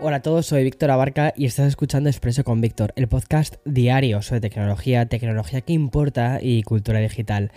Hola a todos, soy Víctor Abarca y estás escuchando Expreso con Víctor, el podcast diario sobre tecnología, tecnología que importa y cultura digital.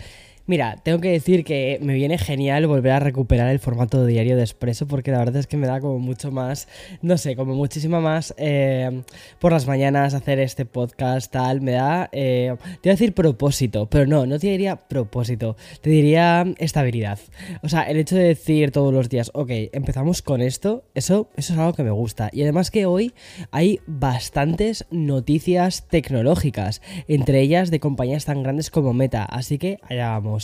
Mira, tengo que decir que me viene genial volver a recuperar el formato diario de Expreso porque la verdad es que me da como mucho más, no sé, como muchísima más eh, por las mañanas hacer este podcast, tal, me da, eh, te iba a decir propósito, pero no, no te diría propósito, te diría estabilidad. O sea, el hecho de decir todos los días, ok, empezamos con esto, eso, eso es algo que me gusta. Y además que hoy hay bastantes noticias tecnológicas, entre ellas de compañías tan grandes como Meta, así que allá vamos.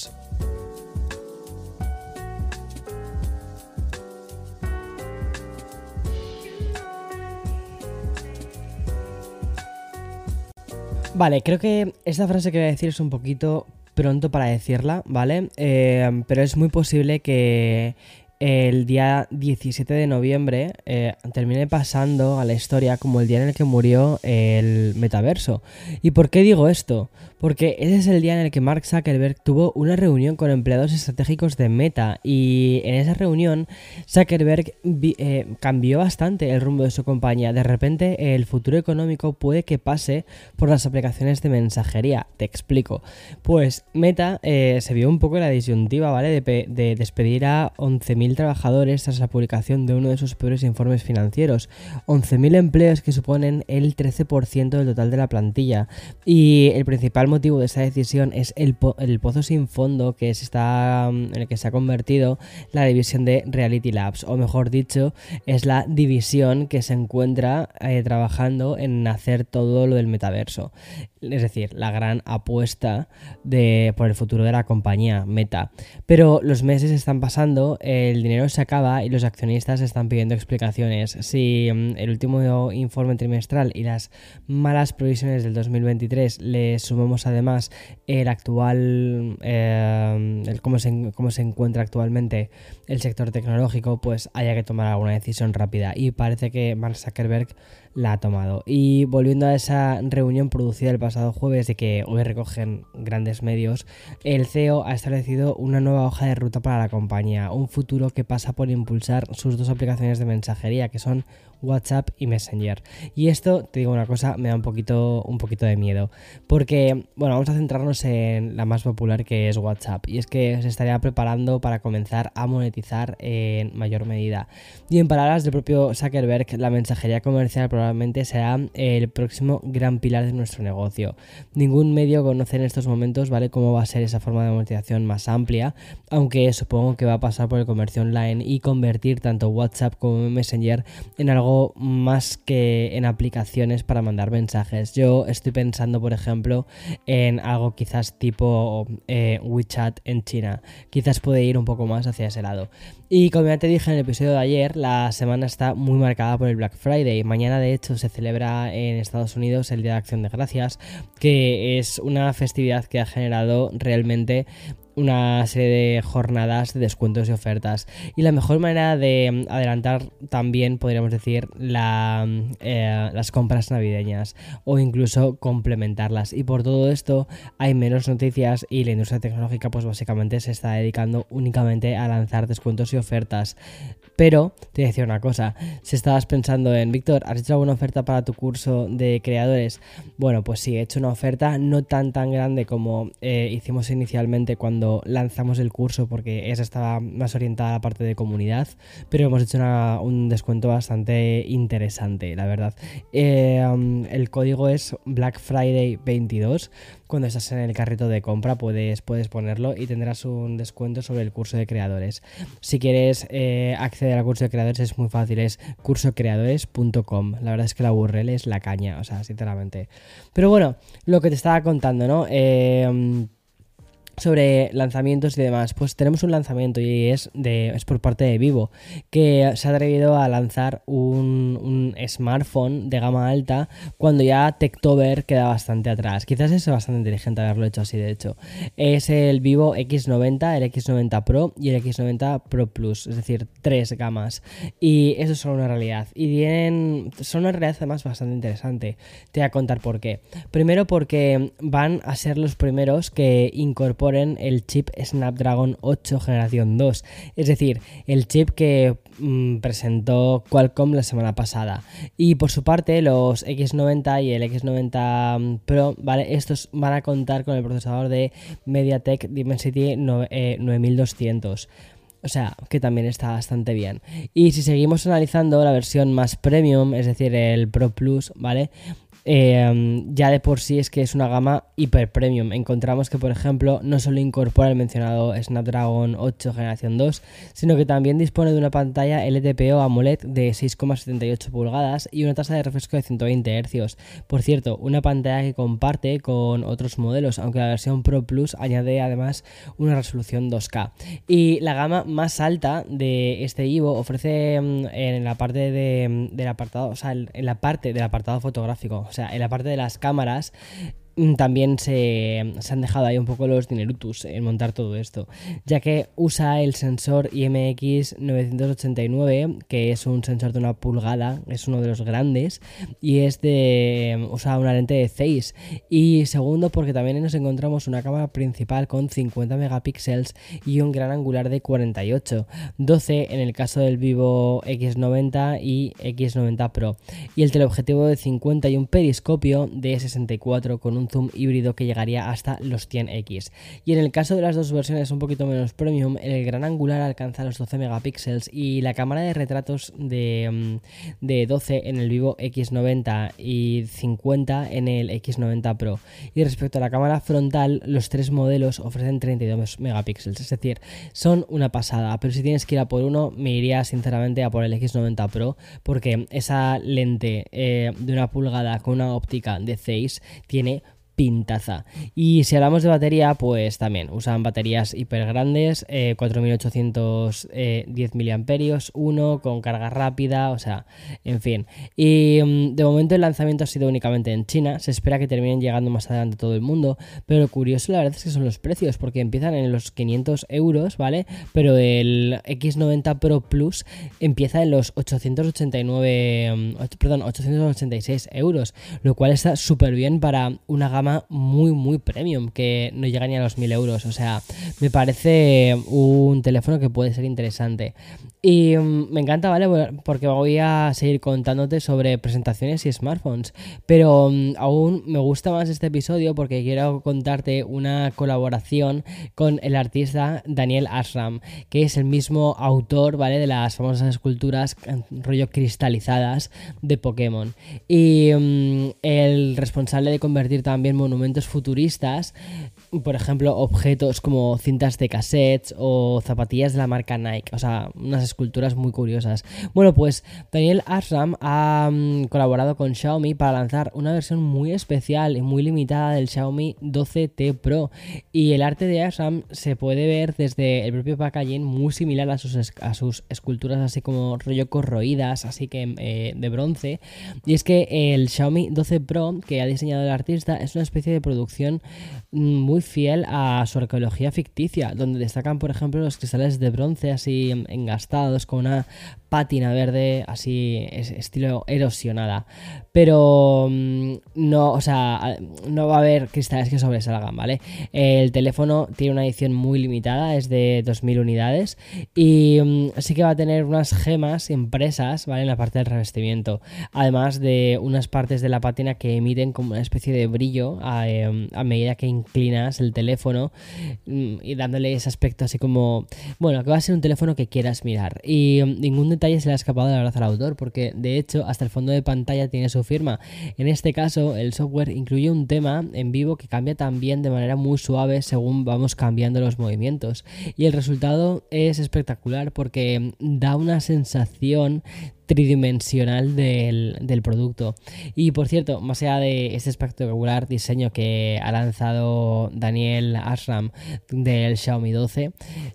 Vale, creo que esta frase que voy a decir es un poquito pronto para decirla, ¿vale? Eh, pero es muy posible que el día 17 de noviembre eh, termine pasando a la historia como el día en el que murió el metaverso. ¿Y por qué digo esto? Porque ese es el día en el que Mark Zuckerberg tuvo una reunión con empleados estratégicos de Meta y en esa reunión Zuckerberg eh, cambió bastante el rumbo de su compañía. De repente el futuro económico puede que pase por las aplicaciones de mensajería. Te explico. Pues Meta eh, se vio un poco en la disyuntiva, ¿vale? De, de despedir a 11.000 trabajadores tras la publicación de uno de sus peores informes financieros. 11.000 empleos que suponen el 13% del total de la plantilla. Y el principal motivo de esta decisión es el, pozo sin fondo que se está, mm, en el que se ha convertido la división de Reality Labs, o mejor dicho, es la división que se encuentra eh, trabajando en hacer todo lo del metaverso. Es decir, la gran apuesta de, por el futuro de la compañía Meta. Pero los meses están pasando, el dinero se acaba y los accionistas están pidiendo explicaciones. Si mm, el último informe trimestral y las malas previsiones del 2023 le sumamos además el actual, eh, el cómo, se, cómo se encuentra actualmente el sector tecnológico, pues haya que tomar alguna decisión rápida. Y parece que Mark Zuckerberg la ha tomado. Y volviendo a esa reunión producida el pasado jueves de que hoy recogen grandes medios, el CEO ha establecido una nueva hoja de ruta para la compañía, un futuro que pasa por impulsar sus dos aplicaciones de mensajería, que son WhatsApp y Messenger. Y esto, te digo una cosa, me da un poquito, un poquito de miedo. Porque, bueno, vamos a centrarnos en la más popular que es WhatsApp. Y es que se estaría preparando para comenzar a monetizar en mayor medida. Y en palabras del propio Zuckerberg, la mensajería comercial probablemente será el próximo gran pilar de nuestro negocio. Ningún medio conoce en estos momentos, ¿vale?, cómo va a ser esa forma de monetización más amplia. Aunque supongo que va a pasar por el comercio online y convertir tanto WhatsApp como Messenger en algo más que en aplicaciones para mandar mensajes. Yo estoy pensando, por ejemplo, en algo quizás tipo eh, WeChat en China. Quizás puede ir un poco más hacia ese lado. Y como ya te dije en el episodio de ayer, la semana está muy marcada por el Black Friday. Mañana, de hecho, se celebra en Estados Unidos el Día de Acción de Gracias, que es una festividad que ha generado realmente una serie de jornadas de descuentos y ofertas. Y la mejor manera de adelantar también, podríamos decir, la, eh, las compras navideñas o incluso complementarlas. Y por todo esto hay menos noticias y la industria tecnológica pues básicamente se está dedicando únicamente a lanzar descuentos y ofertas. Pero te voy a decir una cosa, si estabas pensando en, Víctor, ¿has hecho alguna oferta para tu curso de creadores? Bueno, pues sí, he hecho una oferta no tan tan grande como eh, hicimos inicialmente cuando lanzamos el curso, porque esa estaba más orientada a la parte de comunidad, pero hemos hecho un descuento bastante interesante, la verdad. Eh, el código es Black Friday 22 cuando estás en el carrito de compra puedes, puedes ponerlo y tendrás un descuento sobre el curso de creadores. Si quieres eh, acceder al curso de creadores es muy fácil, es cursocreadores.com. La verdad es que la URL es la caña, o sea, sinceramente. Pero bueno, lo que te estaba contando, ¿no? Eh, sobre lanzamientos y demás, pues tenemos un lanzamiento y es, de, es por parte de Vivo, que se ha atrevido a lanzar un, un smartphone de gama alta cuando ya Techtober queda bastante atrás. Quizás es bastante inteligente haberlo hecho así, de hecho. Es el Vivo X90, el X90 Pro y el X90 Pro Plus, es decir, tres gamas. Y eso son una realidad. Y tienen, son una realidad además bastante interesante. Te voy a contar por qué. Primero porque van a ser los primeros que incorporan el chip Snapdragon 8 generación 2, es decir, el chip que mm, presentó Qualcomm la semana pasada. Y por su parte, los X90 y el X90 Pro, ¿vale? Estos van a contar con el procesador de MediaTek Dimensity 9200. O sea, que también está bastante bien. Y si seguimos analizando la versión más premium, es decir, el Pro Plus, ¿vale? Em, ya de por sí es que es una gama hiper premium. Encontramos que, por ejemplo, no solo incorpora el mencionado Snapdragon 8 generación 2, sino que también dispone de una pantalla LTPO AMOLED de 6,78 pulgadas y una tasa de refresco de 120 Hz. Por cierto, una pantalla que comparte con otros modelos, aunque la versión Pro Plus añade además una resolución 2K. Y la gama más alta de este Ivo ofrece em, en la parte de, del apartado, o sea, en la parte del apartado fotográfico sea, en la parte de las cámaras también se, han dejado ahí un poco los dinerutus en montar todo esto, ya que usa el sensor IMX 989, que es un sensor de una pulgada, es uno de los grandes, y es de usa una lente de 6. Y segundo, porque también nos encontramos una cámara principal con 50 megapíxeles y un gran angular de 48, 12 en el caso del Vivo X90 y X90 Pro, y el teleobjetivo de 50 y un periscopio de 64 con un zoom híbrido que llegaría hasta los 100x. Y en el caso de las dos versiones un poquito menos premium, el gran angular alcanza los 12 megapíxeles y la cámara de retratos de, mm, de 12 en el Vivo X90 y 50 en el X90 Pro. Y respecto a la cámara frontal, los tres modelos ofrecen 32 megapíxeles, es decir, son una pasada, pero si tienes que ir a por uno, me iría sinceramente a por el X90 Pro porque esa lente eh, de una pulgada con una óptica de 6 tiene pintaza. Y si hablamos de batería, pues también usan baterías hiper grandes, 4810 eh, mAh, uno con carga rápida, o sea, en fin. Y mm, de momento el lanzamiento ha sido únicamente en China, se espera que terminen llegando más adelante todo el mundo, pero curioso la verdad es que son los precios, porque empiezan en los 500 euros, ¿vale? Pero el X90 Pro Plus empieza en los 889, mm, perdón, 886 euros, lo cual está súper bien para una gama muy, muy premium, que no llega ni a los 1000 euros. O sea, me parece un teléfono que puede ser interesante. Y mm, me encanta, ¿vale? Porque voy a seguir contándote sobre presentaciones y smartphones. Pero mm, aún me gusta más este episodio porque quiero contarte una colaboración con el artista Daniel Ashram, que es el mismo autor, ¿vale? De las famosas esculturas rollo cristalizadas de Pokémon. Y mm, el responsable de convertir también monumentos futuristas, por ejemplo, objetos como cintas de cassettes o zapatillas de la marca Nike, o sea, unas esculturas muy curiosas. Bueno, pues Daniel Ashram ha mm, colaborado con Xiaomi para lanzar una versión muy especial y muy limitada del Xiaomi 12T Pro y el arte de Ashram se puede ver desde el propio packaging muy similar a sus, a sus esculturas así como rollo corroídas, así que eh, de bronce. Y es que el Xiaomi 12 Pro que ha diseñado el artista es una especie de producción mm, muy fiel a su arqueología ficticia, donde destacan, por ejemplo, los cristales de bronce así engastados con una pátina verde así estilo erosionada. Pero mm, no, o sea, no va a haber cristales que sobresalgan, ¿vale? El teléfono tiene una edición muy limitada, es de 2000 unidades y mm, sí que va a tener unas gemas impresas, ¿vale? En la parte del revestimiento, además de unas partes de la pátina que emiten como una especie de brillo a, em, medida que inclinas el teléfono mm, y dándole ese aspecto así como, bueno, que va a ser un teléfono que quieras mirar y ningún detalle se le ha escapado de la verdad al autor, porque de hecho hasta el fondo de pantalla tiene su firma. En este caso, el software incluye un tema en vivo que cambia también de manera muy suave según vamos cambiando los movimientos. Y el resultado es espectacular porque da una sensación tridimensional del, producto. Y por cierto, más allá de este espectacular diseño que ha lanzado Daniel Ashram del Xiaomi 12,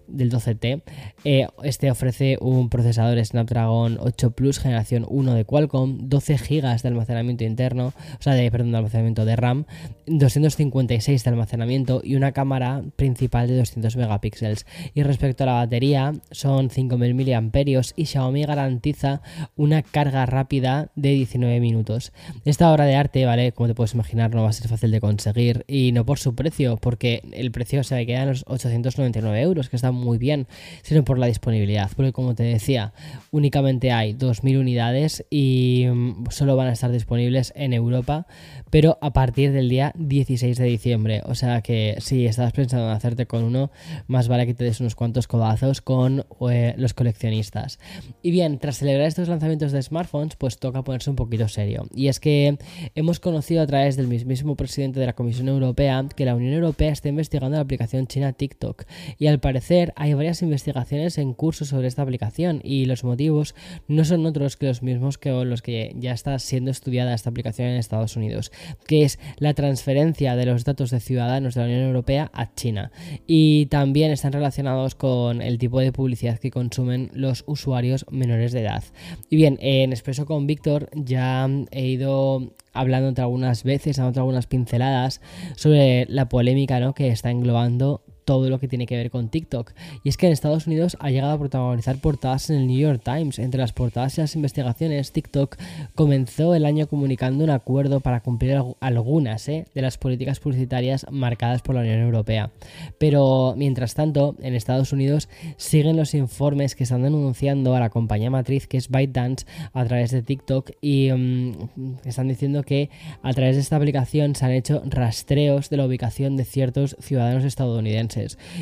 del 12T, eh, este ofrece un procesador Snapdragon 8 Plus generación 1 de Qualcomm, 12 GB de almacenamiento interno, o sea, de, perdón, de almacenamiento de RAM, 256 de almacenamiento y una cámara principal de 200 megapíxeles. Y respecto a la batería, son 5000 mAh y Xiaomi garantiza una carga rápida de 19 minutos. Esta obra de arte, ¿vale? Como te puedes imaginar, no va a ser fácil de conseguir y no por su precio, porque el precio se queda en los 899 euros, que está muy bien, sino por la disponibilidad, porque como te decía, únicamente hay 2.000 unidades y mm, solo van a estar disponibles en Europa, pero a partir del día 16 de diciembre. O sea que si estás pensando en hacerte con uno, más vale que te des unos cuantos codazos con eh, los coleccionistas. Y bien, tras celebrar estos lanzamientos de smartphones, pues toca ponerse un poquito serio. Y es que hemos conocido a través del mismísimo presidente de la Comisión Europea que la Unión Europea está investigando la aplicación china TikTok. Y al parecer hay varias investigaciones en curso sobre esta aplicación y los motivos no son otros que los mismos que los que ya está siendo estudiada esta aplicación en Estados Unidos, que es la transferencia de los datos de ciudadanos de la Unión Europea a China. Y también están relacionados con el tipo de publicidad que consumen los usuarios menores de edad. Y bien, en Expreso con Víctor ya he ido hablando algunas veces, dando algunas pinceladas sobre la polémica ¿no? que está englobando todo lo que tiene que ver con TikTok. Y es que en Estados Unidos ha llegado a protagonizar portadas en el New York Times. Entre las portadas y las investigaciones, TikTok comenzó el año comunicando un acuerdo para cumplir algunas ¿eh? de las políticas publicitarias marcadas por la Unión Europea. Pero mientras tanto, en Estados Unidos siguen los informes que están denunciando a la compañía matriz que es ByteDance a través de TikTok y mm, están diciendo que a través de esta aplicación se han hecho rastreos de la ubicación de ciertos ciudadanos estadounidenses.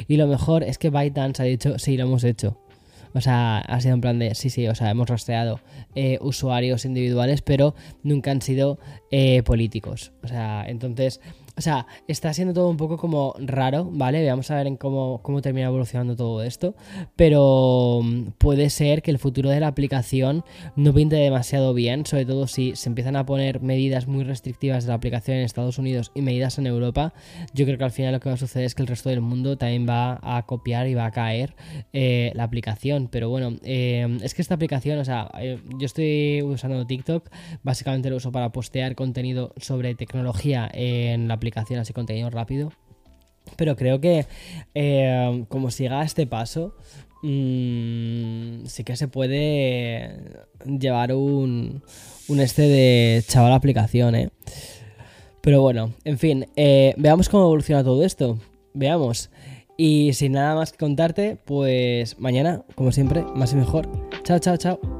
Y lo mejor es que ByteDance ha dicho, sí, lo hemos hecho. O sea, ha sido en plan de, sí, sí, o sea, hemos rastreado eh, usuarios individuales, pero nunca han sido eh, políticos. O sea, entonces o sea, está siendo todo un poco como raro, ¿vale? Vamos a ver en cómo, cómo termina evolucionando todo esto. Pero mm, puede ser que el futuro de la aplicación no pinte demasiado bien, sobre todo si se empiezan a poner medidas muy restrictivas de la aplicación en Estados Unidos y medidas en Europa. Yo creo que al final lo que va a suceder es que el resto del mundo también va a copiar y va a caer eh, la aplicación. Pero bueno, eh, es que esta aplicación, o sea, eh, yo estoy usando TikTok, básicamente lo uso para postear contenido sobre tecnología en la aplicación así contenido rápido. Pero creo que eh, como siga este paso, mm, sí que se puede llevar un, un este de chaval aplicación, ¿eh? Pero bueno, en fin, eh, veamos cómo evoluciona todo esto. Veamos. Y sin nada más que contarte, pues mañana, como siempre, más y mejor. Chao, chao, chao.